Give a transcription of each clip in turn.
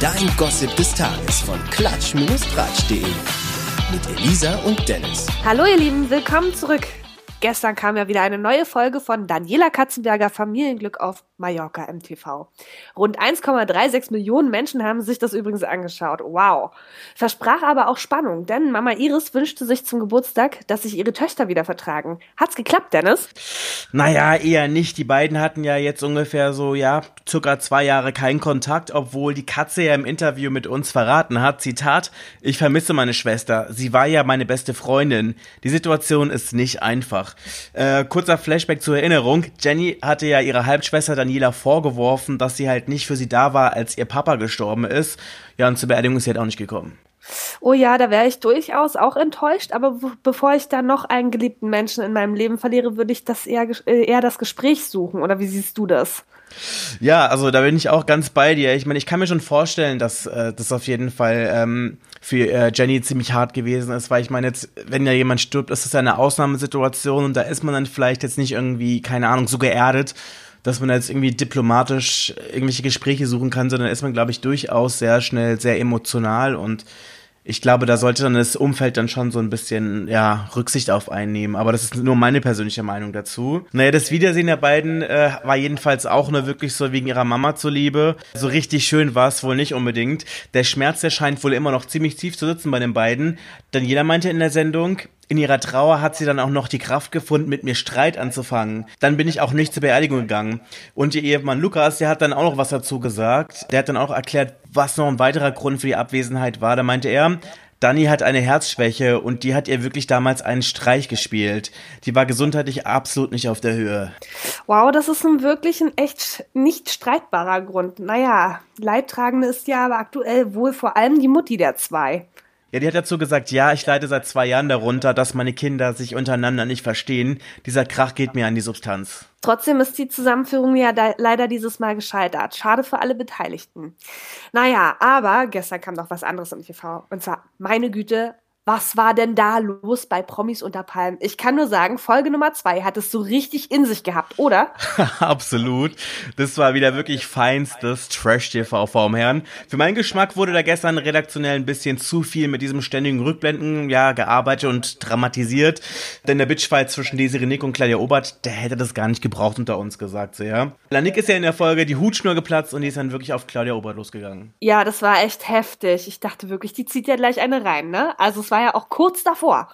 Dein Gossip des Tages von klatsch-tratsch.de. Mit Elisa und Dennis. Hallo ihr Lieben, willkommen zurück. Gestern kam ja wieder eine neue Folge von Daniela Katzenberger Familienglück auf Mallorca MTV. Rund 1,36 Millionen Menschen haben sich das übrigens angeschaut. Wow. Versprach aber auch Spannung, denn Mama Iris wünschte sich zum Geburtstag, dass sich ihre Töchter wieder vertragen. Hat's geklappt, Dennis? Naja, eher nicht. Die beiden hatten ja jetzt ungefähr so, ja, circa zwei Jahre keinen Kontakt, obwohl die Katze ja im Interview mit uns verraten hat, Zitat, ich vermisse meine Schwester. Sie war ja meine beste Freundin. Die Situation ist nicht einfach. Äh, kurzer Flashback zur Erinnerung. Jenny hatte ja ihre Halbschwester Daniela vorgeworfen, dass sie halt nicht für sie da war, als ihr Papa gestorben ist. Ja, und zur Beerdigung ist sie halt auch nicht gekommen. Oh ja, da wäre ich durchaus auch enttäuscht, aber bevor ich da noch einen geliebten Menschen in meinem Leben verliere, würde ich das eher, äh, eher das Gespräch suchen. Oder wie siehst du das? Ja, also da bin ich auch ganz bei dir. Ich meine, ich kann mir schon vorstellen, dass äh, das auf jeden Fall ähm, für äh, Jenny ziemlich hart gewesen ist, weil ich meine, jetzt, wenn ja jemand stirbt, ist das ja eine Ausnahmesituation und da ist man dann vielleicht jetzt nicht irgendwie, keine Ahnung, so geerdet, dass man jetzt irgendwie diplomatisch irgendwelche Gespräche suchen kann, sondern ist man, glaube ich, durchaus sehr schnell sehr emotional und ich glaube, da sollte dann das Umfeld dann schon so ein bisschen, ja, Rücksicht auf einnehmen. Aber das ist nur meine persönliche Meinung dazu. Naja, das Wiedersehen der beiden äh, war jedenfalls auch nur wirklich so wegen ihrer Mama zuliebe. So richtig schön war es wohl nicht unbedingt. Der Schmerz, der scheint wohl immer noch ziemlich tief zu sitzen bei den beiden. Denn jeder meinte in der Sendung, in ihrer Trauer hat sie dann auch noch die Kraft gefunden, mit mir Streit anzufangen. Dann bin ich auch nicht zur Beerdigung gegangen. Und ihr Ehemann Lukas, der hat dann auch noch was dazu gesagt. Der hat dann auch erklärt, was noch ein weiterer Grund für die Abwesenheit war. Da meinte er, Dani hat eine Herzschwäche und die hat ihr wirklich damals einen Streich gespielt. Die war gesundheitlich absolut nicht auf der Höhe. Wow, das ist nun wirklich ein echt nicht streitbarer Grund. Naja, Leidtragende ist ja aber aktuell wohl vor allem die Mutti der zwei. Ja, die hat dazu gesagt, ja, ich leide seit zwei Jahren darunter, dass meine Kinder sich untereinander nicht verstehen. Dieser Krach geht mir an die Substanz. Trotzdem ist die Zusammenführung ja leider dieses Mal gescheitert. Schade für alle Beteiligten. Naja, aber gestern kam noch was anderes im TV. Und zwar, meine Güte, was war denn da los bei Promis unter Palmen? Ich kann nur sagen, Folge Nummer zwei hat es so richtig in sich gehabt, oder? Absolut. Das war wieder wirklich feinstes Trash-TV vom Herrn. Für meinen Geschmack wurde da gestern redaktionell ein bisschen zu viel mit diesem ständigen Rückblenden, ja, gearbeitet und dramatisiert. Denn der Bitchfight zwischen Desiree Nick und Claudia Obert, der hätte das gar nicht gebraucht unter uns gesagt, so, ja. Lanik ist ja in der Folge die Hutschnur geplatzt und die ist dann wirklich auf Claudia Obert losgegangen. Ja, das war echt heftig. Ich dachte wirklich, die zieht ja gleich eine rein, ne? Also war ja auch kurz davor.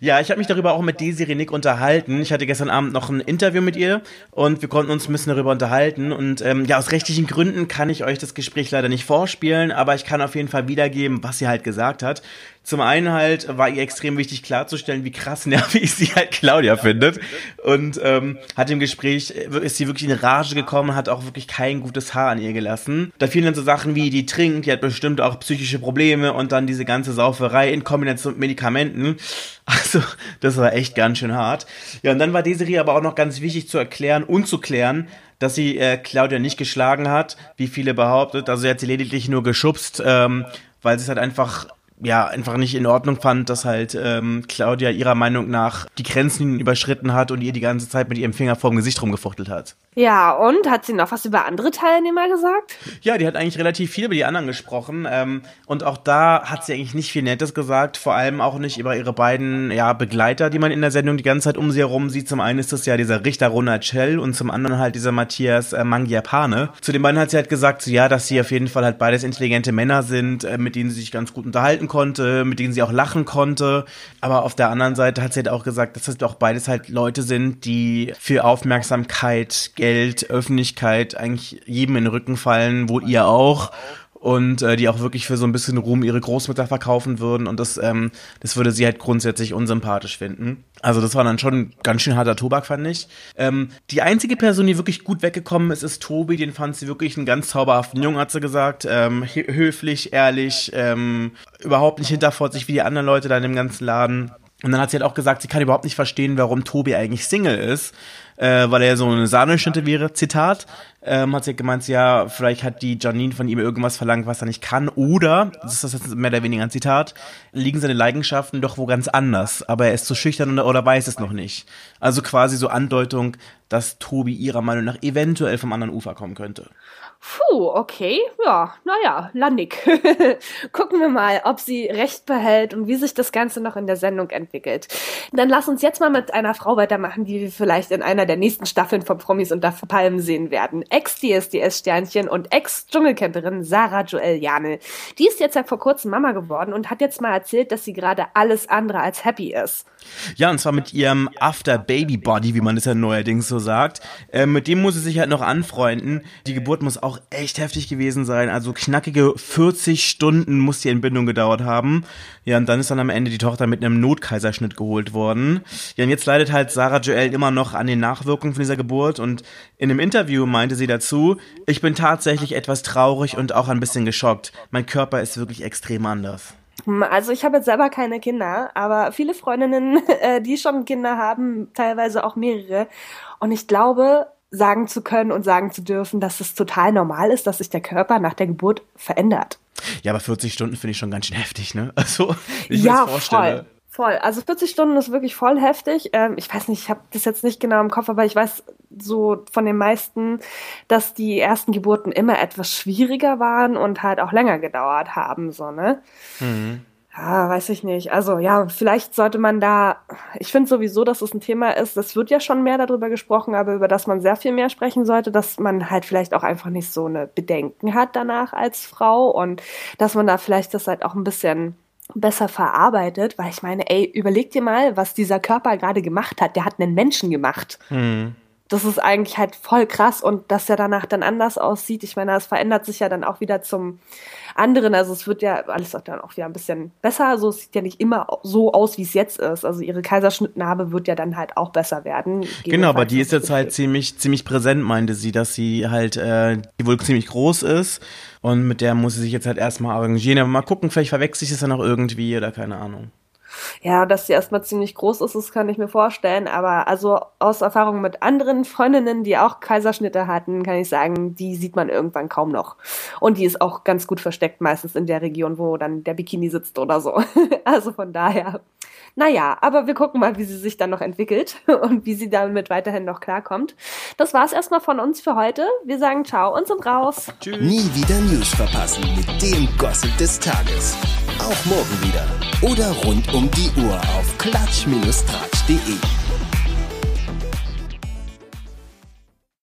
Ja, ich habe mich darüber auch mit Desiree Nick unterhalten. Ich hatte gestern Abend noch ein Interview mit ihr und wir konnten uns ein bisschen darüber unterhalten. Und ähm, ja, aus rechtlichen Gründen kann ich euch das Gespräch leider nicht vorspielen, aber ich kann auf jeden Fall wiedergeben, was sie halt gesagt hat. Zum einen halt war ihr extrem wichtig klarzustellen, wie krass nervig sie halt Claudia findet. Und ähm, hat im Gespräch, ist sie wirklich in Rage gekommen, hat auch wirklich kein gutes Haar an ihr gelassen. Da fielen dann so Sachen wie, die trinkt, die hat bestimmt auch psychische Probleme und dann diese ganze Sauferei in Kombination mit Medikamenten. Also, das war echt ganz schön hart. Ja, und dann war Desiree aber auch noch ganz wichtig zu erklären und zu klären, dass sie äh, Claudia nicht geschlagen hat, wie viele behauptet. Also sie hat sie lediglich nur geschubst, ähm, weil sie es halt einfach ja, einfach nicht in Ordnung fand, dass halt ähm, Claudia ihrer Meinung nach die Grenzen überschritten hat und ihr die ganze Zeit mit ihrem Finger vorm Gesicht rumgefuchtelt hat. Ja, und hat sie noch was über andere Teilnehmer gesagt? Ja, die hat eigentlich relativ viel über die anderen gesprochen. Ähm, und auch da hat sie eigentlich nicht viel Nettes gesagt, vor allem auch nicht über ihre beiden ja, Begleiter, die man in der Sendung die ganze Zeit um sie herum sieht. Zum einen ist das ja dieser Richter Ronald Schell und zum anderen halt dieser Matthias äh, Mangiapane. Zu den beiden hat sie halt gesagt, so, ja, dass sie auf jeden Fall halt beides intelligente Männer sind, äh, mit denen sie sich ganz gut unterhalten konnte, mit denen sie auch lachen konnte. Aber auf der anderen Seite hat sie halt auch gesagt, dass das auch beides halt Leute sind, die für Aufmerksamkeit, Geld, Öffentlichkeit eigentlich jedem in den Rücken fallen, wohl ihr auch. Und äh, die auch wirklich für so ein bisschen Ruhm ihre Großmutter verkaufen würden. Und das, ähm, das würde sie halt grundsätzlich unsympathisch finden. Also das war dann schon ganz schön harter Tobak, fand ich. Ähm, die einzige Person, die wirklich gut weggekommen ist, ist Tobi. Den fand sie wirklich einen ganz zauberhaften Jungen, hat sie gesagt. Ähm, höflich, ehrlich, ähm, überhaupt nicht hinterfotzig wie die anderen Leute da in dem ganzen Laden. Und dann hat sie halt auch gesagt, sie kann überhaupt nicht verstehen, warum Tobi eigentlich Single ist. äh, weil er so eine Sahneschnitte wäre, Zitat. Ähm, hat sie gemeint, ja, vielleicht hat die Janine von ihm irgendwas verlangt, was er nicht kann. Oder, das ist jetzt mehr oder weniger ein Zitat, liegen seine Leidenschaften doch wo ganz anders. Aber er ist zu schüchtern oder weiß es noch nicht. Also quasi so Andeutung, dass Tobi ihrer Meinung nach eventuell vom anderen Ufer kommen könnte. Puh, okay. Ja, naja, Lannik. Gucken wir mal, ob sie recht behält und wie sich das Ganze noch in der Sendung entwickelt. Dann lass uns jetzt mal mit einer Frau weitermachen, die wir vielleicht in einer der nächsten Staffeln von Promis unter Palmen sehen werden. Ex-DSDS-Sternchen und Ex-Dschungelcamperin Sarah Joel Jane. Die ist jetzt ja vor kurzem Mama geworden und hat jetzt mal erzählt, dass sie gerade alles andere als happy ist. Ja, und zwar mit ihrem After-Baby-Body, wie man es ja neuerdings so sagt. Äh, mit dem muss sie sich halt noch anfreunden. Die Geburt muss auch echt heftig gewesen sein. Also knackige 40 Stunden muss die Entbindung gedauert haben. Ja, und dann ist dann am Ende die Tochter mit einem Notkaiserschnitt geholt worden. Ja, und jetzt leidet halt Sarah Joel immer noch an den Nachwirkungen von dieser Geburt. Und in einem Interview meinte sie dazu, ich bin tatsächlich etwas traurig und auch ein bisschen geschockt. Mein Körper ist wirklich extrem anders. Hm, also ich habe jetzt selber keine Kinder, aber viele Freundinnen, äh, die schon Kinder haben, teilweise auch mehrere. Und ich glaube, sagen zu können und sagen zu dürfen, dass es total normal ist, dass sich der Körper nach der Geburt verändert. Ja, aber 40 Stunden finde ich schon ganz schön heftig, ne? Also, ich ja, voll. Voll. Also 40 Stunden ist wirklich voll heftig. Ähm, ich weiß nicht, ich habe das jetzt nicht genau im Kopf, aber ich weiß so von den meisten, dass die ersten Geburten immer etwas schwieriger waren und halt auch länger gedauert haben, so, ne? Mhm. Ja, weiß ich nicht. Also ja, vielleicht sollte man da, ich finde sowieso, dass es ein Thema ist, es wird ja schon mehr darüber gesprochen, aber über das man sehr viel mehr sprechen sollte, dass man halt vielleicht auch einfach nicht so eine Bedenken hat danach als Frau und dass man da vielleicht das halt auch ein bisschen besser verarbeitet, weil ich meine, ey, überleg dir mal, was dieser Körper gerade gemacht hat. Der hat einen Menschen gemacht. Mhm. Das ist eigentlich halt voll krass und dass er danach dann anders aussieht. Ich meine, es verändert sich ja dann auch wieder zum anderen. Also es wird ja alles dann auch wieder ein bisschen besser. Also es sieht ja nicht immer so aus, wie es jetzt ist. Also ihre Kaiserschnittnarbe wird ja dann halt auch besser werden. Genau, aber die ist jetzt halt ziemlich, ziemlich präsent, meinte sie, dass sie halt, äh, die wohl ziemlich groß ist und mit der muss sie sich jetzt halt erstmal arrangieren. Aber mal gucken, vielleicht verwechselt sich das dann auch irgendwie oder keine Ahnung. Ja, dass sie erstmal ziemlich groß ist, das kann ich mir vorstellen. Aber also aus Erfahrung mit anderen Freundinnen, die auch Kaiserschnitte hatten, kann ich sagen, die sieht man irgendwann kaum noch. Und die ist auch ganz gut versteckt, meistens in der Region, wo dann der Bikini sitzt oder so. Also von daher. Naja, aber wir gucken mal, wie sie sich dann noch entwickelt und wie sie damit weiterhin noch klarkommt. Das war's erstmal von uns für heute. Wir sagen ciao und sind raus. Tschüss. Nie wieder News verpassen mit dem Gossip des Tages. Auch morgen wieder. Oder rund um die Uhr auf klatsch-tratsch.de.